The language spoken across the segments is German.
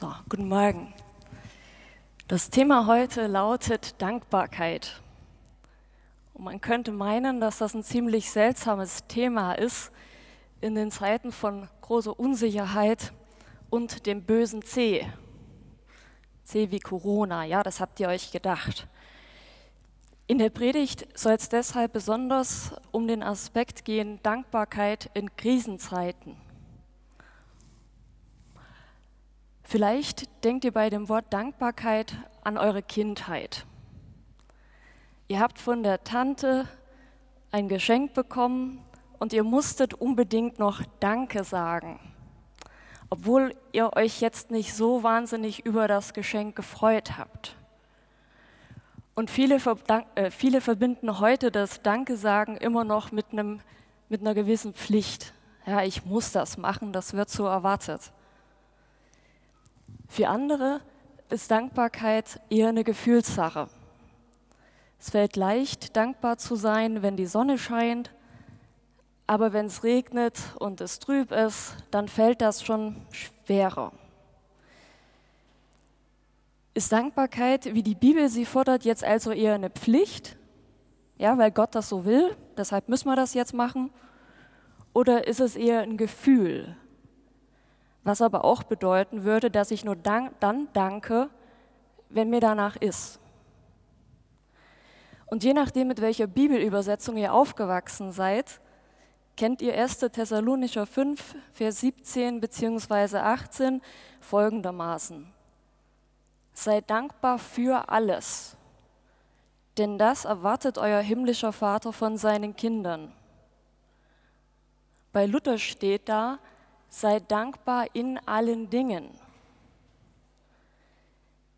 So, guten Morgen. Das Thema heute lautet Dankbarkeit. Und man könnte meinen, dass das ein ziemlich seltsames Thema ist in den Zeiten von großer Unsicherheit und dem bösen C. C wie Corona, ja, das habt ihr euch gedacht. In der Predigt soll es deshalb besonders um den Aspekt gehen, Dankbarkeit in Krisenzeiten. Vielleicht denkt ihr bei dem Wort Dankbarkeit an eure Kindheit. Ihr habt von der Tante ein Geschenk bekommen und ihr musstet unbedingt noch Danke sagen, obwohl ihr euch jetzt nicht so wahnsinnig über das Geschenk gefreut habt. Und viele, äh, viele verbinden heute das Danke sagen immer noch mit, einem, mit einer gewissen Pflicht. Ja, ich muss das machen, das wird so erwartet. Für andere ist Dankbarkeit eher eine Gefühlssache. Es fällt leicht, dankbar zu sein, wenn die Sonne scheint, aber wenn es regnet und es trüb ist, dann fällt das schon schwerer. Ist Dankbarkeit, wie die Bibel sie fordert, jetzt also eher eine Pflicht? Ja, weil Gott das so will, deshalb müssen wir das jetzt machen? Oder ist es eher ein Gefühl, was aber auch bedeuten würde, dass ich nur dann danke, wenn mir danach ist. Und je nachdem, mit welcher Bibelübersetzung ihr aufgewachsen seid, kennt ihr 1. Thessalonicher 5, Vers 17 bzw. 18 folgendermaßen. Seid dankbar für alles, denn das erwartet euer himmlischer Vater von seinen Kindern. Bei Luther steht da, sei dankbar in allen Dingen.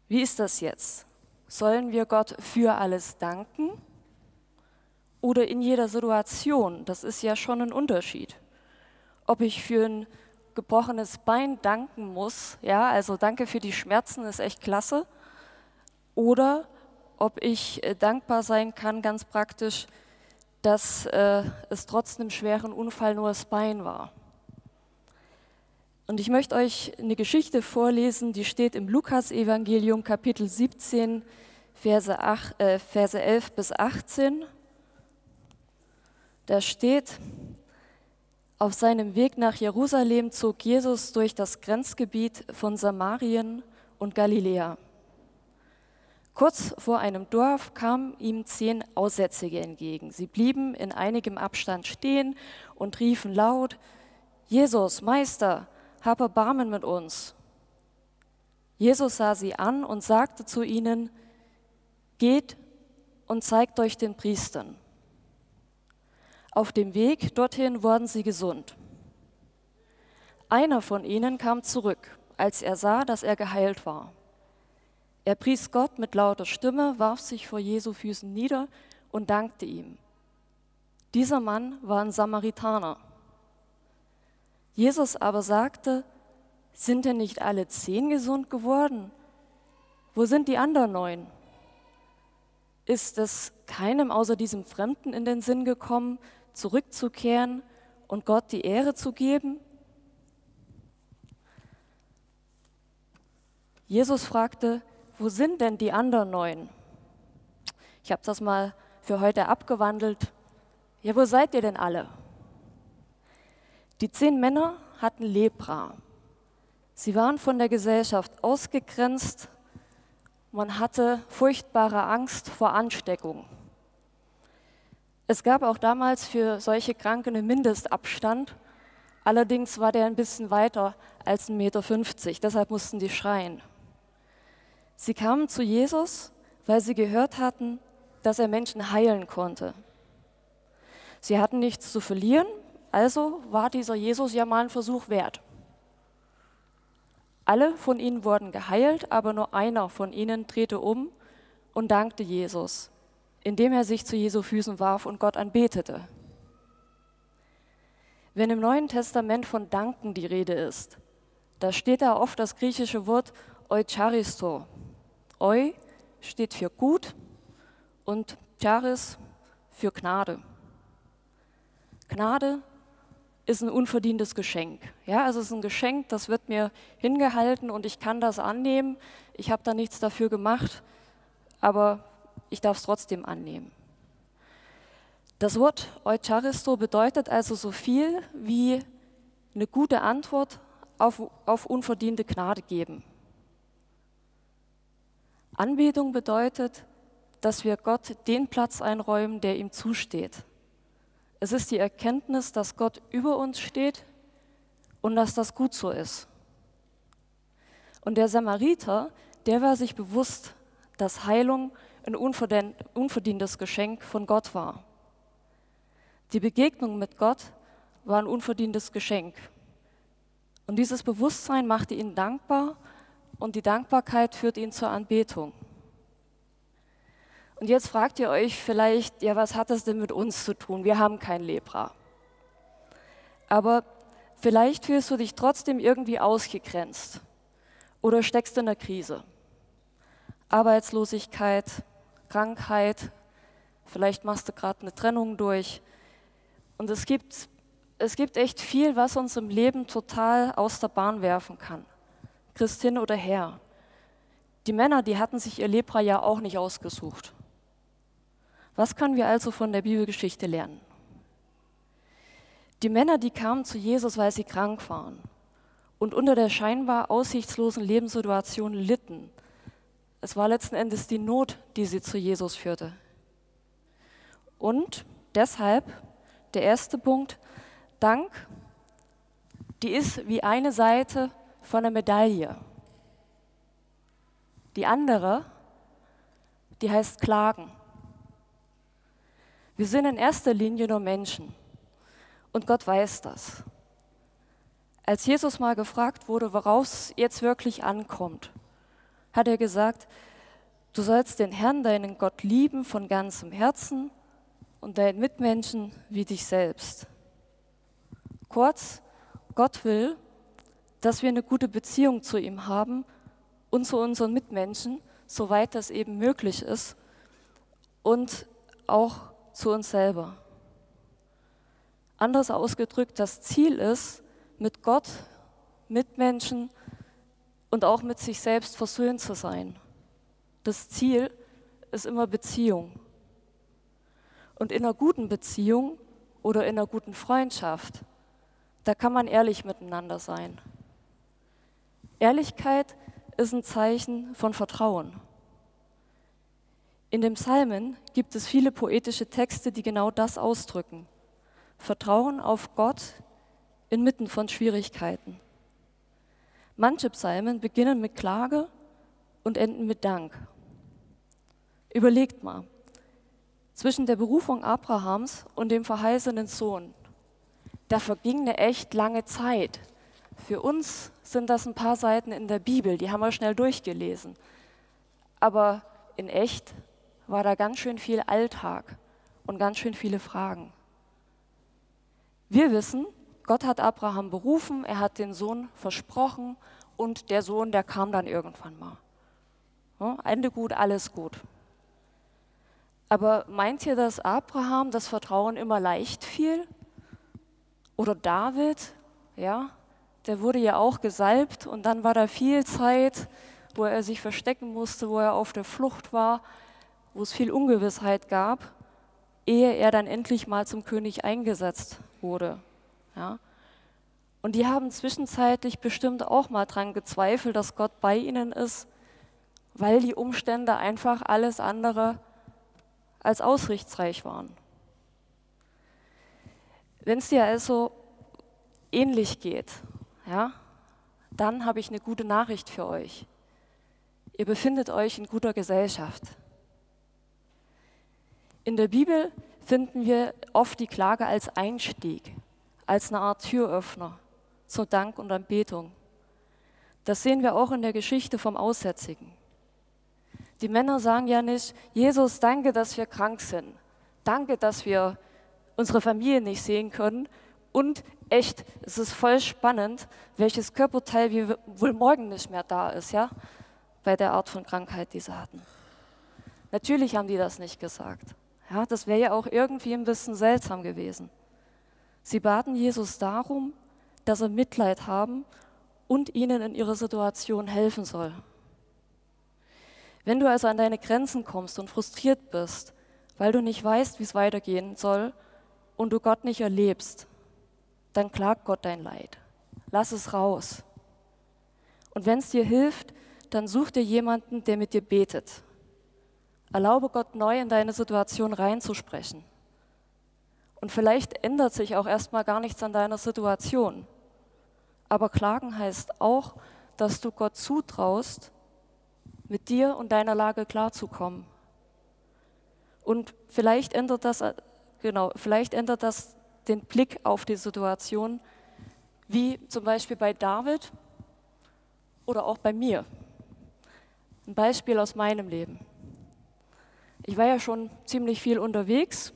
Wie ist das jetzt? Sollen wir Gott für alles danken oder in jeder Situation? Das ist ja schon ein Unterschied. Ob ich für ein gebrochenes Bein danken muss, ja, also danke für die Schmerzen, ist echt klasse, oder ob ich äh, dankbar sein kann, ganz praktisch, dass äh, es trotz einem schweren Unfall nur das Bein war. Und ich möchte euch eine Geschichte vorlesen, die steht im Lukas-Evangelium, Kapitel 17, Verse, 8, äh, Verse 11 bis 18. Da steht, auf seinem Weg nach Jerusalem zog Jesus durch das Grenzgebiet von Samarien und Galiläa. Kurz vor einem Dorf kamen ihm zehn Aussätzige entgegen. Sie blieben in einigem Abstand stehen und riefen laut, Jesus, Meister, hab Erbarmen mit uns. Jesus sah sie an und sagte zu ihnen, geht und zeigt euch den Priestern. Auf dem Weg dorthin wurden sie gesund. Einer von ihnen kam zurück, als er sah, dass er geheilt war. Er pries Gott mit lauter Stimme, warf sich vor Jesu Füßen nieder und dankte ihm. Dieser Mann war ein Samaritaner. Jesus aber sagte, sind denn nicht alle zehn gesund geworden? Wo sind die anderen neun? Ist es keinem außer diesem Fremden in den Sinn gekommen, zurückzukehren und Gott die Ehre zu geben? Jesus fragte, wo sind denn die anderen neun? Ich habe das mal für heute abgewandelt. Ja, wo seid ihr denn alle? Die zehn Männer hatten Lepra. Sie waren von der Gesellschaft ausgegrenzt. Man hatte furchtbare Angst vor Ansteckung. Es gab auch damals für solche Kranken einen Mindestabstand. Allerdings war der ein bisschen weiter als 1,50 Meter. Deshalb mussten die schreien. Sie kamen zu Jesus, weil sie gehört hatten, dass er Menschen heilen konnte. Sie hatten nichts zu verlieren also war dieser Jesus ja mal ein Versuch wert. Alle von ihnen wurden geheilt, aber nur einer von ihnen drehte um und dankte Jesus, indem er sich zu Jesu Füßen warf und Gott anbetete. Wenn im Neuen Testament von Danken die Rede ist, da steht da oft das griechische Wort eucharisto. Eu steht für gut und charis für Gnade. Gnade ist ein unverdientes Geschenk. Ja, also es ist ein Geschenk, das wird mir hingehalten und ich kann das annehmen. Ich habe da nichts dafür gemacht, aber ich darf es trotzdem annehmen. Das Wort Eucharisto bedeutet also so viel wie eine gute Antwort auf, auf unverdiente Gnade geben. Anbetung bedeutet, dass wir Gott den Platz einräumen, der ihm zusteht. Es ist die Erkenntnis, dass Gott über uns steht und dass das gut so ist. Und der Samariter, der war sich bewusst, dass Heilung ein unverdientes Geschenk von Gott war. Die Begegnung mit Gott war ein unverdientes Geschenk. Und dieses Bewusstsein machte ihn dankbar und die Dankbarkeit führt ihn zur Anbetung. Und jetzt fragt ihr euch vielleicht, ja, was hat das denn mit uns zu tun? Wir haben kein Lepra. Aber vielleicht fühlst du dich trotzdem irgendwie ausgegrenzt oder steckst in der Krise. Arbeitslosigkeit, Krankheit, vielleicht machst du gerade eine Trennung durch. Und es gibt, es gibt echt viel, was uns im Leben total aus der Bahn werfen kann. Christin oder Herr. Die Männer, die hatten sich ihr Lepra ja auch nicht ausgesucht. Was können wir also von der Bibelgeschichte lernen? Die Männer, die kamen zu Jesus, weil sie krank waren und unter der scheinbar aussichtslosen Lebenssituation litten. Es war letzten Endes die Not, die sie zu Jesus führte. Und deshalb der erste Punkt, Dank, die ist wie eine Seite von einer Medaille. Die andere, die heißt Klagen. Wir sind in erster Linie nur Menschen und Gott weiß das. Als Jesus mal gefragt wurde, worauf es jetzt wirklich ankommt, hat er gesagt, du sollst den Herrn, deinen Gott lieben von ganzem Herzen und deinen Mitmenschen wie dich selbst. Kurz, Gott will, dass wir eine gute Beziehung zu ihm haben und zu unseren Mitmenschen, soweit das eben möglich ist und auch zu uns selber. Anders ausgedrückt, das Ziel ist, mit Gott, mit Menschen und auch mit sich selbst versöhnt zu sein. Das Ziel ist immer Beziehung. Und in einer guten Beziehung oder in einer guten Freundschaft, da kann man ehrlich miteinander sein. Ehrlichkeit ist ein Zeichen von Vertrauen. In den Psalmen gibt es viele poetische Texte, die genau das ausdrücken. Vertrauen auf Gott inmitten von Schwierigkeiten. Manche Psalmen beginnen mit Klage und enden mit Dank. Überlegt mal, zwischen der Berufung Abrahams und dem verheißenen Sohn, da verging eine echt lange Zeit. Für uns sind das ein paar Seiten in der Bibel, die haben wir schnell durchgelesen. Aber in echt war da ganz schön viel Alltag und ganz schön viele Fragen. Wir wissen, Gott hat Abraham berufen, er hat den Sohn versprochen und der Sohn, der kam dann irgendwann mal. Ende gut, alles gut. Aber meint ihr, dass Abraham das Vertrauen immer leicht fiel? Oder David, ja, der wurde ja auch gesalbt und dann war da viel Zeit, wo er sich verstecken musste, wo er auf der Flucht war wo es viel Ungewissheit gab, ehe er dann endlich mal zum König eingesetzt wurde. Ja? Und die haben zwischenzeitlich bestimmt auch mal dran gezweifelt, dass Gott bei ihnen ist, weil die Umstände einfach alles andere als ausrichtsreich waren. Wenn es dir also ähnlich geht, ja, dann habe ich eine gute Nachricht für euch. Ihr befindet euch in guter Gesellschaft. In der Bibel finden wir oft die Klage als Einstieg, als eine Art Türöffner zur Dank und Anbetung. Das sehen wir auch in der Geschichte vom Aussätzigen. Die Männer sagen ja nicht, Jesus, danke, dass wir krank sind. Danke, dass wir unsere Familie nicht sehen können. Und echt, es ist voll spannend, welches Körperteil wohl morgen nicht mehr da ist, ja, bei der Art von Krankheit, die sie hatten. Natürlich haben die das nicht gesagt. Ja, das wäre ja auch irgendwie ein bisschen seltsam gewesen. Sie baten Jesus darum, dass er Mitleid haben und ihnen in ihrer Situation helfen soll. Wenn du also an deine Grenzen kommst und frustriert bist, weil du nicht weißt, wie es weitergehen soll und du Gott nicht erlebst, dann klag Gott dein Leid. Lass es raus. Und wenn es dir hilft, dann such dir jemanden, der mit dir betet. Erlaube Gott neu in deine Situation reinzusprechen. Und vielleicht ändert sich auch erstmal gar nichts an deiner Situation. Aber klagen heißt auch, dass du Gott zutraust, mit dir und deiner Lage klarzukommen. Und vielleicht ändert das, genau, vielleicht ändert das den Blick auf die Situation, wie zum Beispiel bei David oder auch bei mir. Ein Beispiel aus meinem Leben. Ich war ja schon ziemlich viel unterwegs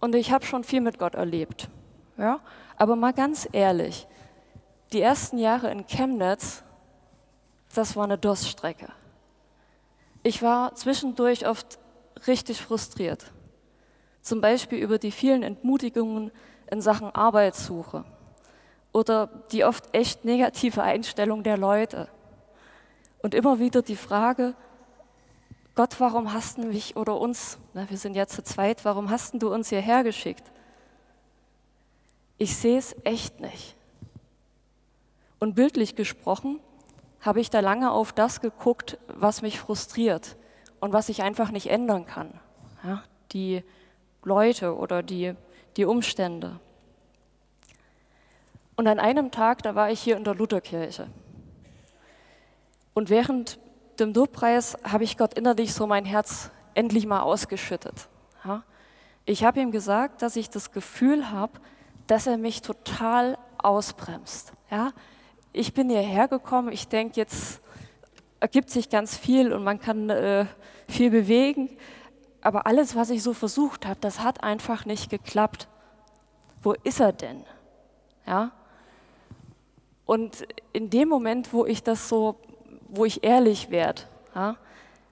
und ich habe schon viel mit Gott erlebt. Ja? Aber mal ganz ehrlich, die ersten Jahre in Chemnitz, das war eine Durststrecke. Ich war zwischendurch oft richtig frustriert. Zum Beispiel über die vielen Entmutigungen in Sachen Arbeitssuche oder die oft echt negative Einstellung der Leute. Und immer wieder die Frage, Gott, warum hast du mich oder uns, na, wir sind ja zu zweit, warum hast du uns hierher geschickt? Ich sehe es echt nicht. Und bildlich gesprochen habe ich da lange auf das geguckt, was mich frustriert und was ich einfach nicht ändern kann. Ja, die Leute oder die, die Umstände. Und an einem Tag, da war ich hier in der Lutherkirche. Und während dem Lobpreis habe ich Gott innerlich so mein Herz endlich mal ausgeschüttet. Ich habe ihm gesagt, dass ich das Gefühl habe, dass er mich total ausbremst. Ja, ich bin hierher gekommen, ich denke, jetzt ergibt sich ganz viel und man kann äh, viel bewegen, aber alles, was ich so versucht habe, das hat einfach nicht geklappt. Wo ist er denn? Ja? Und in dem Moment, wo ich das so, wo ich ehrlich werde, ja,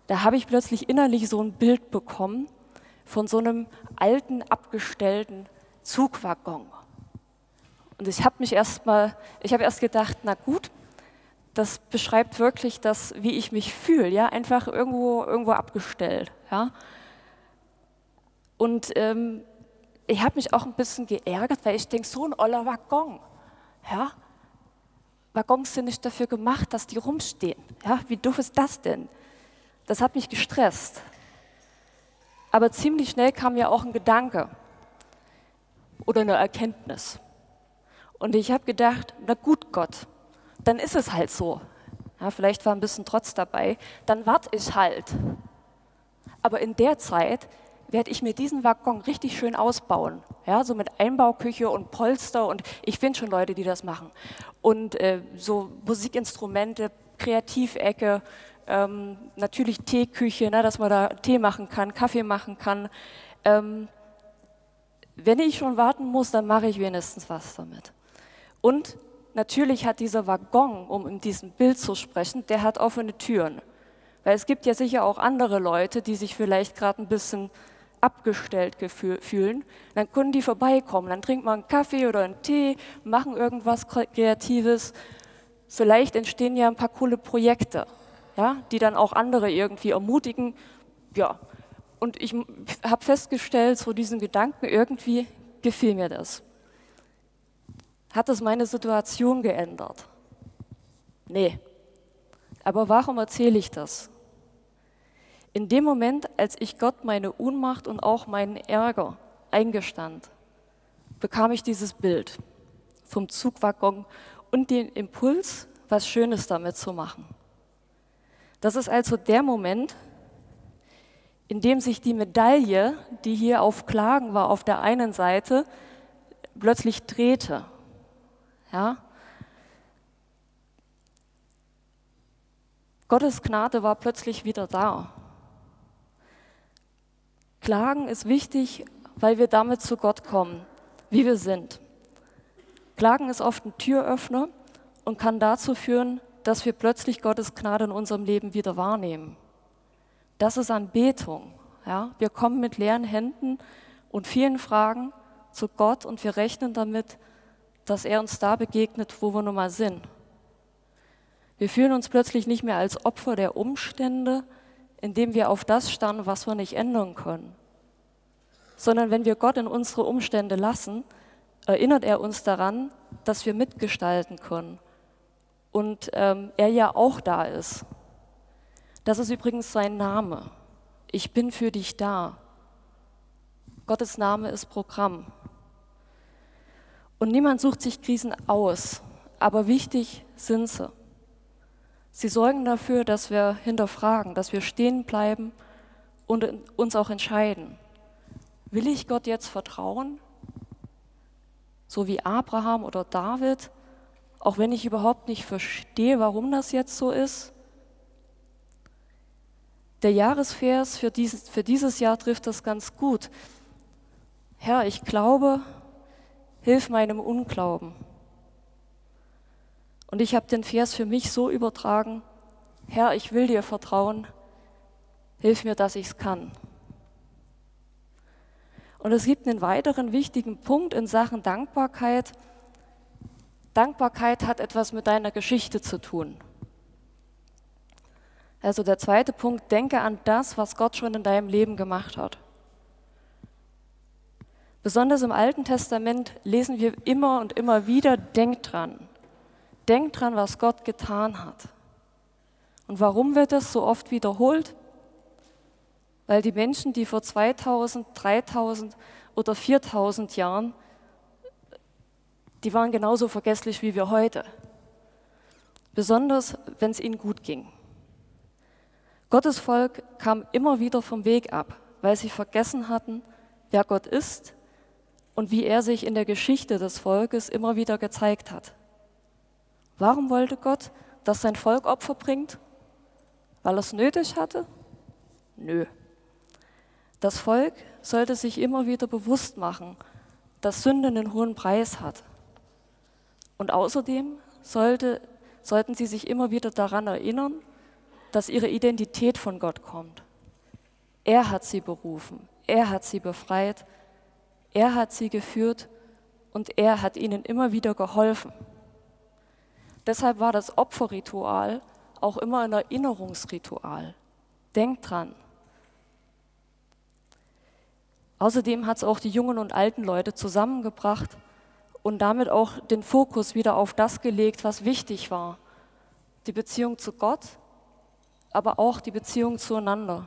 da habe ich plötzlich innerlich so ein Bild bekommen von so einem alten, abgestellten Zugwaggon. Und ich habe mich erst mal, ich habe erst gedacht, na gut, das beschreibt wirklich das, wie ich mich fühle, ja, einfach irgendwo, irgendwo abgestellt, ja. Und ähm, ich habe mich auch ein bisschen geärgert, weil ich denke, so ein oller Waggon, ja. Waggons sind nicht dafür gemacht, dass die rumstehen, ja. Wie doof ist das denn? Das hat mich gestresst. Aber ziemlich schnell kam ja auch ein Gedanke oder eine Erkenntnis. Und ich habe gedacht, na gut, Gott, dann ist es halt so. Ja, vielleicht war ein bisschen Trotz dabei, dann warte ich halt. Aber in der Zeit werde ich mir diesen Waggon richtig schön ausbauen. Ja, so mit Einbauküche und Polster und ich finde schon Leute, die das machen. Und äh, so Musikinstrumente, Kreativecke, ähm, natürlich Teeküche, ne, dass man da Tee machen kann, Kaffee machen kann. Ähm, wenn ich schon warten muss, dann mache ich wenigstens was damit. Und natürlich hat dieser Waggon, um in diesem Bild zu sprechen, der hat offene Türen. Weil es gibt ja sicher auch andere Leute, die sich vielleicht gerade ein bisschen abgestellt fühlen. Dann können die vorbeikommen, dann trinkt man einen Kaffee oder einen Tee, machen irgendwas Kreatives. Vielleicht entstehen ja ein paar coole Projekte, ja, die dann auch andere irgendwie ermutigen. Ja, und ich habe festgestellt, so diesen Gedanken, irgendwie gefiel mir das. Hat es meine Situation geändert? Nee. Aber warum erzähle ich das? In dem Moment, als ich Gott meine Unmacht und auch meinen Ärger eingestand, bekam ich dieses Bild vom Zugwaggon und den Impuls, was Schönes damit zu machen. Das ist also der Moment, in dem sich die Medaille, die hier auf Klagen war, auf der einen Seite, plötzlich drehte ja? Gottes Gnade war plötzlich wieder da. Klagen ist wichtig, weil wir damit zu Gott kommen, wie wir sind. Klagen ist oft ein Türöffner und kann dazu führen, dass wir plötzlich Gottes Gnade in unserem Leben wieder wahrnehmen. Das ist Anbetung. Ja? Wir kommen mit leeren Händen und vielen Fragen zu Gott und wir rechnen damit, dass er uns da begegnet, wo wir nun mal sind. Wir fühlen uns plötzlich nicht mehr als Opfer der Umstände, indem wir auf das starren, was wir nicht ändern können. Sondern wenn wir Gott in unsere Umstände lassen, erinnert er uns daran, dass wir mitgestalten können und ähm, er ja auch da ist. Das ist übrigens sein Name. Ich bin für dich da. Gottes Name ist Programm. Und niemand sucht sich Krisen aus, aber wichtig sind sie. Sie sorgen dafür, dass wir hinterfragen, dass wir stehen bleiben und uns auch entscheiden. Will ich Gott jetzt vertrauen? So wie Abraham oder David, auch wenn ich überhaupt nicht verstehe, warum das jetzt so ist? Der Jahresvers für dieses, für dieses Jahr trifft das ganz gut. Herr, ich glaube, hilf meinem Unglauben. Und ich habe den Vers für mich so übertragen, Herr, ich will dir vertrauen, hilf mir, dass ich es kann. Und es gibt einen weiteren wichtigen Punkt in Sachen Dankbarkeit. Dankbarkeit hat etwas mit deiner Geschichte zu tun. Also der zweite Punkt, denke an das, was Gott schon in deinem Leben gemacht hat. Besonders im Alten Testament lesen wir immer und immer wieder, denk dran. Denk dran, was Gott getan hat. Und warum wird das so oft wiederholt? Weil die Menschen, die vor 2000, 3000 oder 4000 Jahren, die waren genauso vergesslich wie wir heute. Besonders, wenn es ihnen gut ging. Gottes Volk kam immer wieder vom Weg ab, weil sie vergessen hatten, wer Gott ist und wie er sich in der Geschichte des Volkes immer wieder gezeigt hat. Warum wollte Gott, dass sein Volk Opfer bringt? Weil er es nötig hatte? Nö. Das Volk sollte sich immer wieder bewusst machen, dass Sünde einen hohen Preis hat. Und außerdem sollte, sollten sie sich immer wieder daran erinnern, dass ihre Identität von Gott kommt. Er hat sie berufen, er hat sie befreit, er hat sie geführt und er hat ihnen immer wieder geholfen. Deshalb war das Opferritual auch immer ein Erinnerungsritual. Denkt dran. Außerdem hat es auch die jungen und alten Leute zusammengebracht und damit auch den Fokus wieder auf das gelegt, was wichtig war. Die Beziehung zu Gott, aber auch die Beziehung zueinander.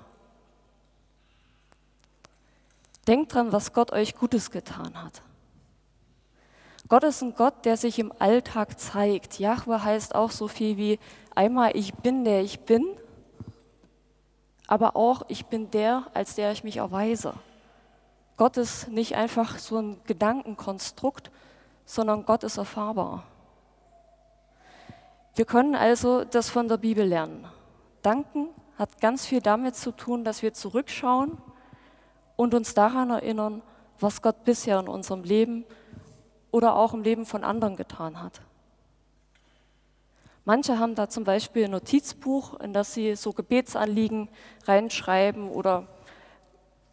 Denkt dran, was Gott euch Gutes getan hat. Gott ist ein Gott, der sich im Alltag zeigt. Jahwe heißt auch so viel wie einmal ich bin der ich bin, aber auch ich bin der, als der ich mich erweise. Gott ist nicht einfach so ein Gedankenkonstrukt, sondern Gott ist erfahrbar. Wir können also das von der Bibel lernen. Danken hat ganz viel damit zu tun, dass wir zurückschauen und uns daran erinnern, was Gott bisher in unserem Leben oder auch im Leben von anderen getan hat. Manche haben da zum Beispiel ein Notizbuch, in das sie so Gebetsanliegen reinschreiben oder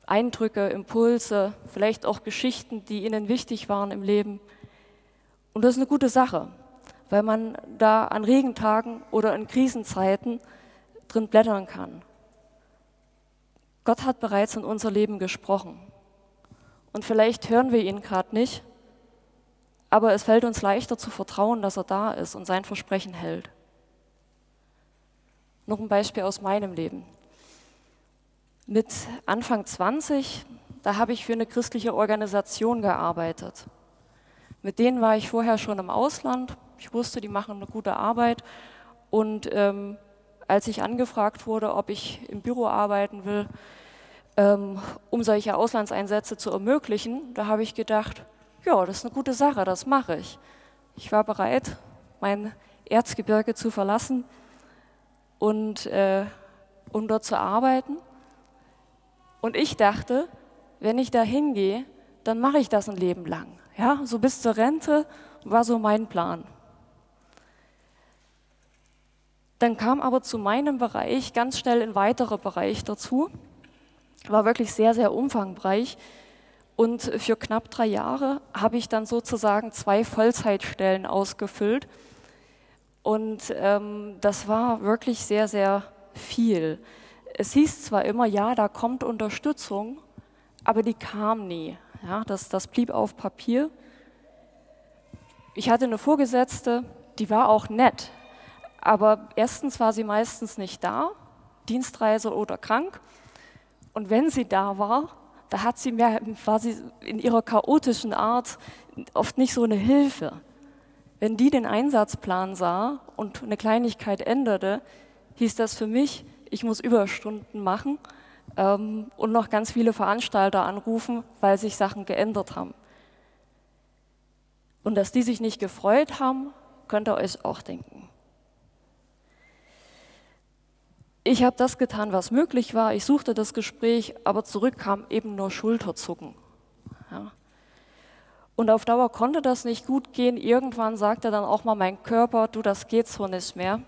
Eindrücke, Impulse, vielleicht auch Geschichten, die ihnen wichtig waren im Leben. Und das ist eine gute Sache, weil man da an Regentagen oder in Krisenzeiten drin blättern kann. Gott hat bereits in unser Leben gesprochen. Und vielleicht hören wir ihn gerade nicht, aber es fällt uns leichter zu vertrauen, dass er da ist und sein Versprechen hält. Noch ein Beispiel aus meinem Leben. Mit Anfang 20, da habe ich für eine christliche Organisation gearbeitet. Mit denen war ich vorher schon im Ausland. Ich wusste, die machen eine gute Arbeit. Und ähm, als ich angefragt wurde, ob ich im Büro arbeiten will, ähm, um solche Auslandseinsätze zu ermöglichen, da habe ich gedacht, ja, das ist eine gute Sache, das mache ich. Ich war bereit, mein Erzgebirge zu verlassen und äh, um dort zu arbeiten. Und ich dachte, wenn ich da hingehe, dann mache ich das ein Leben lang. Ja, so bis zur Rente war so mein Plan. Dann kam aber zu meinem Bereich ganz schnell ein weiterer Bereich dazu. War wirklich sehr, sehr umfangreich. Und für knapp drei Jahre habe ich dann sozusagen zwei Vollzeitstellen ausgefüllt. Und ähm, das war wirklich sehr, sehr viel. Es hieß zwar immer, ja, da kommt Unterstützung, aber die kam nie. Ja, das, das blieb auf Papier. Ich hatte eine Vorgesetzte, die war auch nett, aber erstens war sie meistens nicht da, Dienstreise oder krank. Und wenn sie da war, da hat sie mehr, sie in ihrer chaotischen Art oft nicht so eine Hilfe. Wenn die den Einsatzplan sah und eine Kleinigkeit änderte, hieß das für mich, ich muss Überstunden machen ähm, und noch ganz viele Veranstalter anrufen, weil sich Sachen geändert haben. Und dass die sich nicht gefreut haben, könnt ihr euch auch denken. Ich habe das getan, was möglich war. Ich suchte das Gespräch, aber zurück kam eben nur Schulterzucken. Ja. Und auf Dauer konnte das nicht gut gehen. Irgendwann sagte dann auch mal mein Körper, du, das geht so nicht mehr.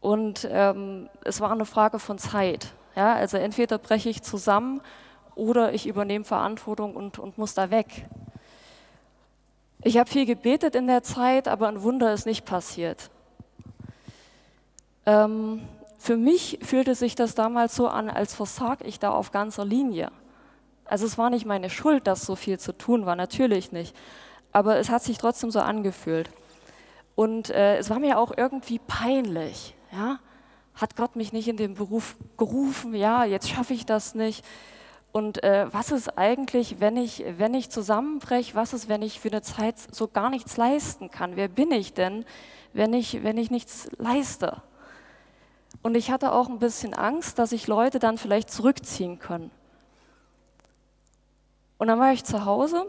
Und ähm, es war eine Frage von Zeit. Ja, also entweder breche ich zusammen oder ich übernehme Verantwortung und, und muss da weg. Ich habe viel gebetet in der Zeit, aber ein Wunder ist nicht passiert. Ähm, für mich fühlte sich das damals so an, als versag ich da auf ganzer Linie. Also es war nicht meine Schuld, dass so viel zu tun war, natürlich nicht. Aber es hat sich trotzdem so angefühlt. Und äh, es war mir auch irgendwie peinlich. Ja? Hat Gott mich nicht in den Beruf gerufen? Ja, jetzt schaffe ich das nicht. Und äh, was ist eigentlich, wenn ich, wenn ich zusammenbreche? Was ist, wenn ich für eine Zeit so gar nichts leisten kann? Wer bin ich denn, wenn ich, wenn ich nichts leiste? Und ich hatte auch ein bisschen Angst, dass sich Leute dann vielleicht zurückziehen können. Und dann war ich zu Hause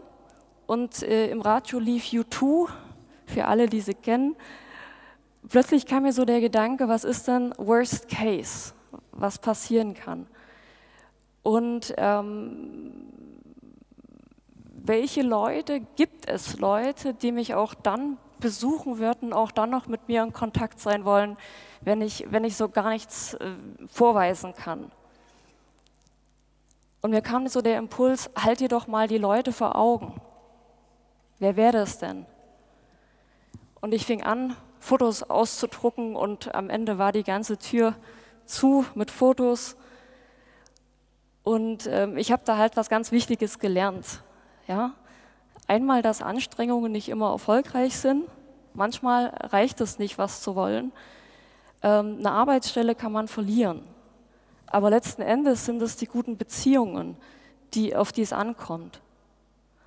und äh, im Radio lief U2, für alle, die sie kennen. Plötzlich kam mir so der Gedanke, was ist denn Worst Case, was passieren kann? Und ähm, welche Leute gibt es Leute, die mich auch dann besuchen würden, auch dann noch mit mir in Kontakt sein wollen, wenn ich, wenn ich so gar nichts äh, vorweisen kann. Und mir kam so der Impuls, halt dir doch mal die Leute vor Augen. Wer wäre das denn? Und ich fing an, Fotos auszudrucken und am Ende war die ganze Tür zu mit Fotos. Und ähm, ich habe da halt was ganz Wichtiges gelernt. Ja? Einmal, dass Anstrengungen nicht immer erfolgreich sind. Manchmal reicht es nicht, was zu wollen. Ähm, eine Arbeitsstelle kann man verlieren. Aber letzten Endes sind es die guten Beziehungen, die, auf die es ankommt.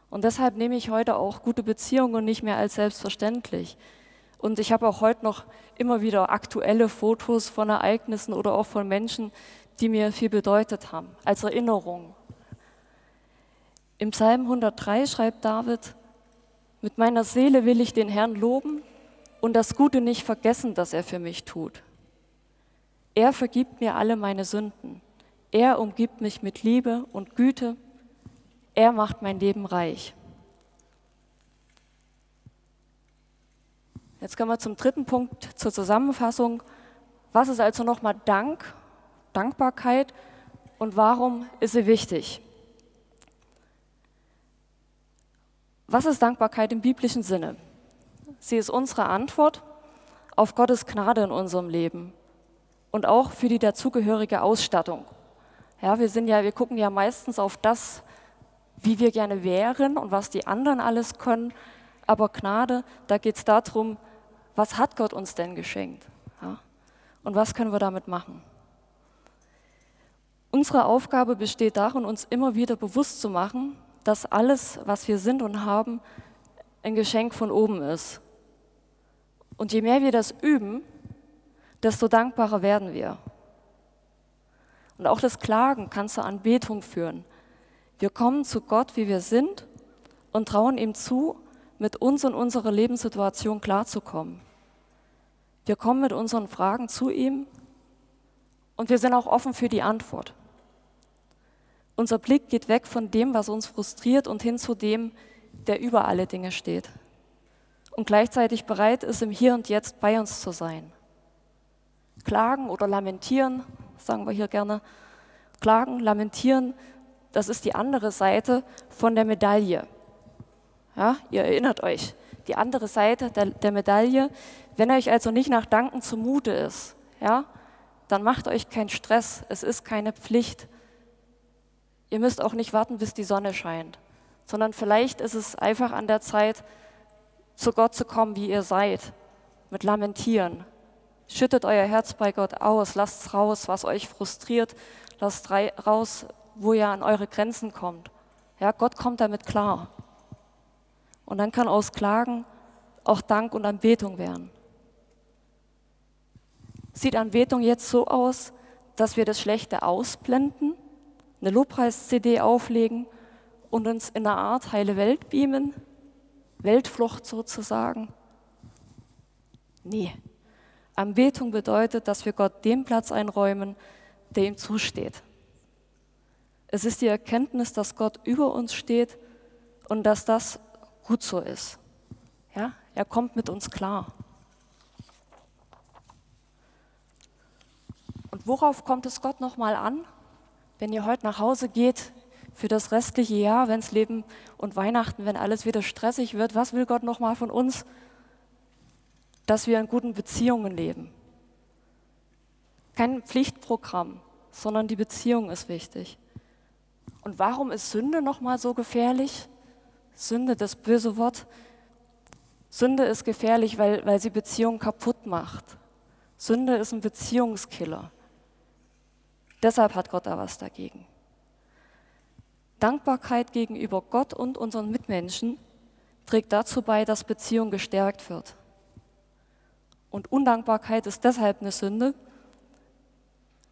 Und deshalb nehme ich heute auch gute Beziehungen nicht mehr als selbstverständlich. Und ich habe auch heute noch immer wieder aktuelle Fotos von Ereignissen oder auch von Menschen, die mir viel bedeutet haben, als Erinnerung. Im Psalm 103 schreibt David, mit meiner Seele will ich den Herrn loben und das Gute nicht vergessen, das er für mich tut. Er vergibt mir alle meine Sünden. Er umgibt mich mit Liebe und Güte. Er macht mein Leben reich. Jetzt kommen wir zum dritten Punkt, zur Zusammenfassung. Was ist also nochmal Dank, Dankbarkeit und warum ist sie wichtig? Was ist Dankbarkeit im biblischen Sinne? Sie ist unsere Antwort auf Gottes Gnade in unserem Leben und auch für die dazugehörige Ausstattung. Ja, wir sind ja, wir gucken ja meistens auf das, wie wir gerne wären und was die anderen alles können. Aber Gnade, da geht es darum, was hat Gott uns denn geschenkt? Ja? Und was können wir damit machen? Unsere Aufgabe besteht darin, uns immer wieder bewusst zu machen, dass alles, was wir sind und haben, ein Geschenk von oben ist. Und je mehr wir das üben, desto dankbarer werden wir. Und auch das Klagen kann zur Anbetung führen. Wir kommen zu Gott, wie wir sind, und trauen ihm zu, mit uns und unserer Lebenssituation klarzukommen. Wir kommen mit unseren Fragen zu ihm und wir sind auch offen für die Antwort. Unser Blick geht weg von dem, was uns frustriert und hin zu dem, der über alle Dinge steht und gleichzeitig bereit ist, im Hier und Jetzt bei uns zu sein. Klagen oder lamentieren, sagen wir hier gerne, klagen, lamentieren, Das ist die andere Seite von der Medaille. Ja, ihr erinnert euch, die andere Seite der, der Medaille. Wenn euch also nicht nach Danken zumute ist, ja, dann macht euch keinen Stress. Es ist keine Pflicht. Ihr müsst auch nicht warten, bis die Sonne scheint, sondern vielleicht ist es einfach an der Zeit, zu Gott zu kommen, wie ihr seid, mit Lamentieren. Schüttet euer Herz bei Gott aus, lasst raus, was euch frustriert, lasst raus, wo ihr an eure Grenzen kommt. Ja, Gott kommt damit klar. Und dann kann aus Klagen auch Dank und Anbetung werden. Sieht Anbetung jetzt so aus, dass wir das Schlechte ausblenden, eine Lobpreis-CD auflegen und uns in einer Art heile Welt beamen? Weltflucht sozusagen? Nee. Anbetung bedeutet, dass wir Gott den Platz einräumen, der ihm zusteht. Es ist die Erkenntnis, dass Gott über uns steht und dass das gut so ist. Ja, er kommt mit uns klar. Und worauf kommt es Gott nochmal an, wenn ihr heute nach Hause geht für das restliche Jahr, wenn es Leben und Weihnachten, wenn alles wieder stressig wird? Was will Gott nochmal von uns? Dass wir in guten Beziehungen leben. Kein Pflichtprogramm, sondern die Beziehung ist wichtig. Und warum ist Sünde nochmal so gefährlich? Sünde, das böse Wort. Sünde ist gefährlich, weil, weil sie Beziehungen kaputt macht. Sünde ist ein Beziehungskiller. Deshalb hat Gott da was dagegen. Dankbarkeit gegenüber Gott und unseren Mitmenschen trägt dazu bei, dass Beziehung gestärkt wird. Und Undankbarkeit ist deshalb eine Sünde,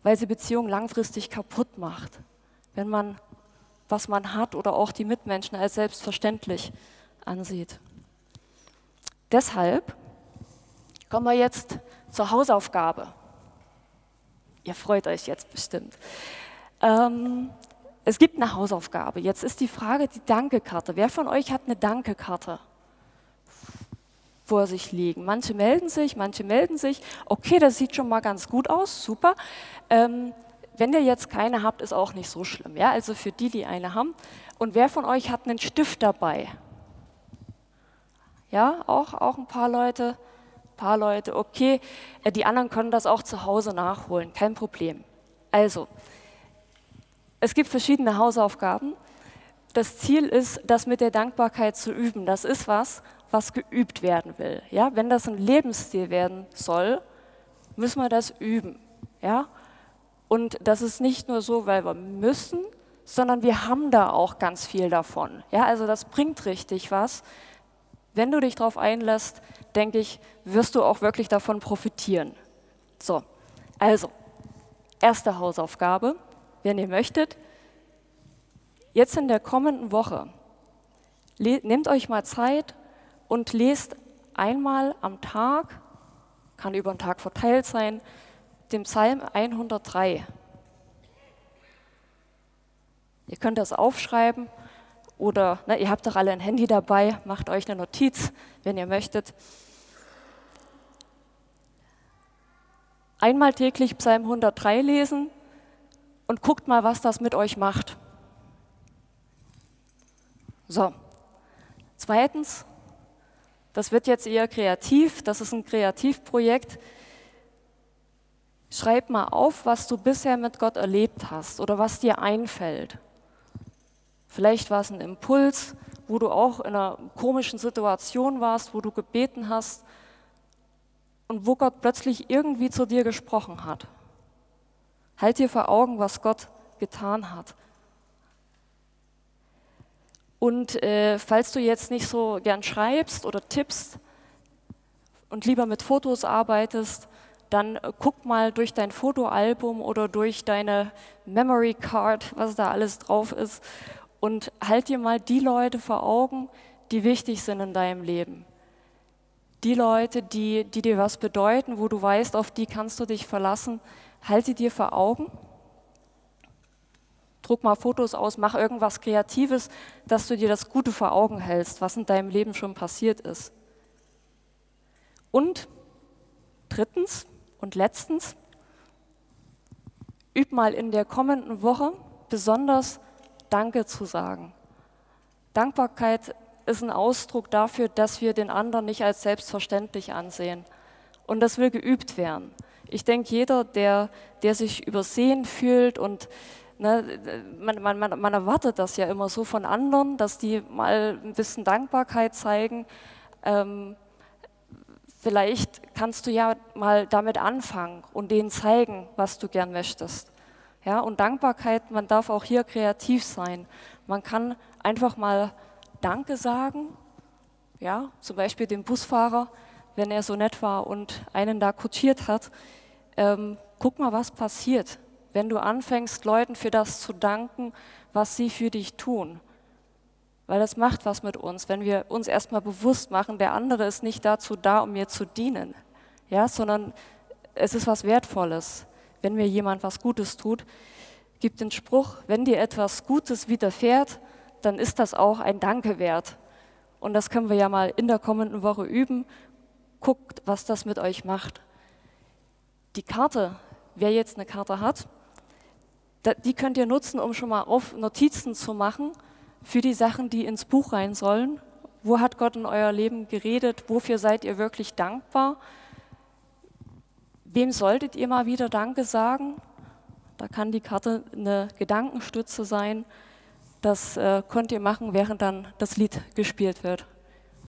weil sie Beziehung langfristig kaputt macht. Wenn man was man hat oder auch die Mitmenschen als selbstverständlich ansieht. Deshalb kommen wir jetzt zur Hausaufgabe. Ihr freut euch jetzt bestimmt. Ähm, es gibt eine Hausaufgabe. Jetzt ist die Frage die Dankekarte. Wer von euch hat eine Dankekarte vor sich liegen? Manche melden sich, manche melden sich. Okay, das sieht schon mal ganz gut aus, super. Ähm, wenn ihr jetzt keine habt, ist auch nicht so schlimm. Ja? Also für die, die eine haben. Und wer von euch hat einen Stift dabei? Ja, auch, auch ein paar Leute. Ein paar Leute, okay. Äh, die anderen können das auch zu Hause nachholen, kein Problem. Also, es gibt verschiedene Hausaufgaben. Das Ziel ist, das mit der Dankbarkeit zu üben. Das ist was, was geübt werden will. Ja, wenn das ein Lebensstil werden soll, müssen wir das üben. Ja, und das ist nicht nur so, weil wir müssen, sondern wir haben da auch ganz viel davon. Ja, also das bringt richtig was. Wenn du dich darauf einlässt, denke ich, wirst du auch wirklich davon profitieren. So, also, erste Hausaufgabe, wenn ihr möchtet, jetzt in der kommenden Woche, nehmt euch mal Zeit und lest einmal am Tag, kann über den Tag verteilt sein, dem Psalm 103. Ihr könnt das aufschreiben oder ne, ihr habt doch alle ein Handy dabei, macht euch eine Notiz, wenn ihr möchtet. Einmal täglich Psalm 103 lesen und guckt mal, was das mit euch macht. So, zweitens, das wird jetzt eher kreativ, das ist ein Kreativprojekt. Schreib mal auf, was du bisher mit Gott erlebt hast oder was dir einfällt. Vielleicht war es ein Impuls, wo du auch in einer komischen Situation warst, wo du gebeten hast und wo Gott plötzlich irgendwie zu dir gesprochen hat. Halt dir vor Augen, was Gott getan hat. Und äh, falls du jetzt nicht so gern schreibst oder tippst und lieber mit Fotos arbeitest, dann guck mal durch dein Fotoalbum oder durch deine Memory Card, was da alles drauf ist, und halt dir mal die Leute vor Augen, die wichtig sind in deinem Leben. Die Leute, die, die dir was bedeuten, wo du weißt, auf die kannst du dich verlassen, halt sie dir vor Augen. Druck mal Fotos aus, mach irgendwas Kreatives, dass du dir das Gute vor Augen hältst, was in deinem Leben schon passiert ist. Und drittens, und letztens, üb mal in der kommenden Woche besonders Danke zu sagen. Dankbarkeit ist ein Ausdruck dafür, dass wir den anderen nicht als selbstverständlich ansehen. Und das will geübt werden. Ich denke, jeder, der, der sich übersehen fühlt und ne, man, man, man erwartet das ja immer so von anderen, dass die mal ein bisschen Dankbarkeit zeigen. Ähm, vielleicht kannst du ja mal damit anfangen und denen zeigen, was du gern möchtest. Ja, und Dankbarkeit, man darf auch hier kreativ sein. Man kann einfach mal Danke sagen, ja, zum Beispiel dem Busfahrer, wenn er so nett war und einen da kutschiert hat. Ähm, guck mal, was passiert, wenn du anfängst, Leuten für das zu danken, was sie für dich tun. Weil das macht was mit uns, wenn wir uns erstmal bewusst machen, der andere ist nicht dazu da, um mir zu dienen, ja, sondern es ist was Wertvolles wenn mir jemand was Gutes tut, gibt den Spruch, wenn dir etwas Gutes widerfährt, dann ist das auch ein Danke wert. Und das können wir ja mal in der kommenden Woche üben. Guckt, was das mit euch macht. Die Karte, wer jetzt eine Karte hat, die könnt ihr nutzen, um schon mal auf Notizen zu machen für die Sachen, die ins Buch rein sollen. Wo hat Gott in euer Leben geredet? Wofür seid ihr wirklich dankbar? Wem solltet ihr mal wieder Danke sagen? Da kann die Karte eine Gedankenstütze sein. Das äh, könnt ihr machen, während dann das Lied gespielt wird.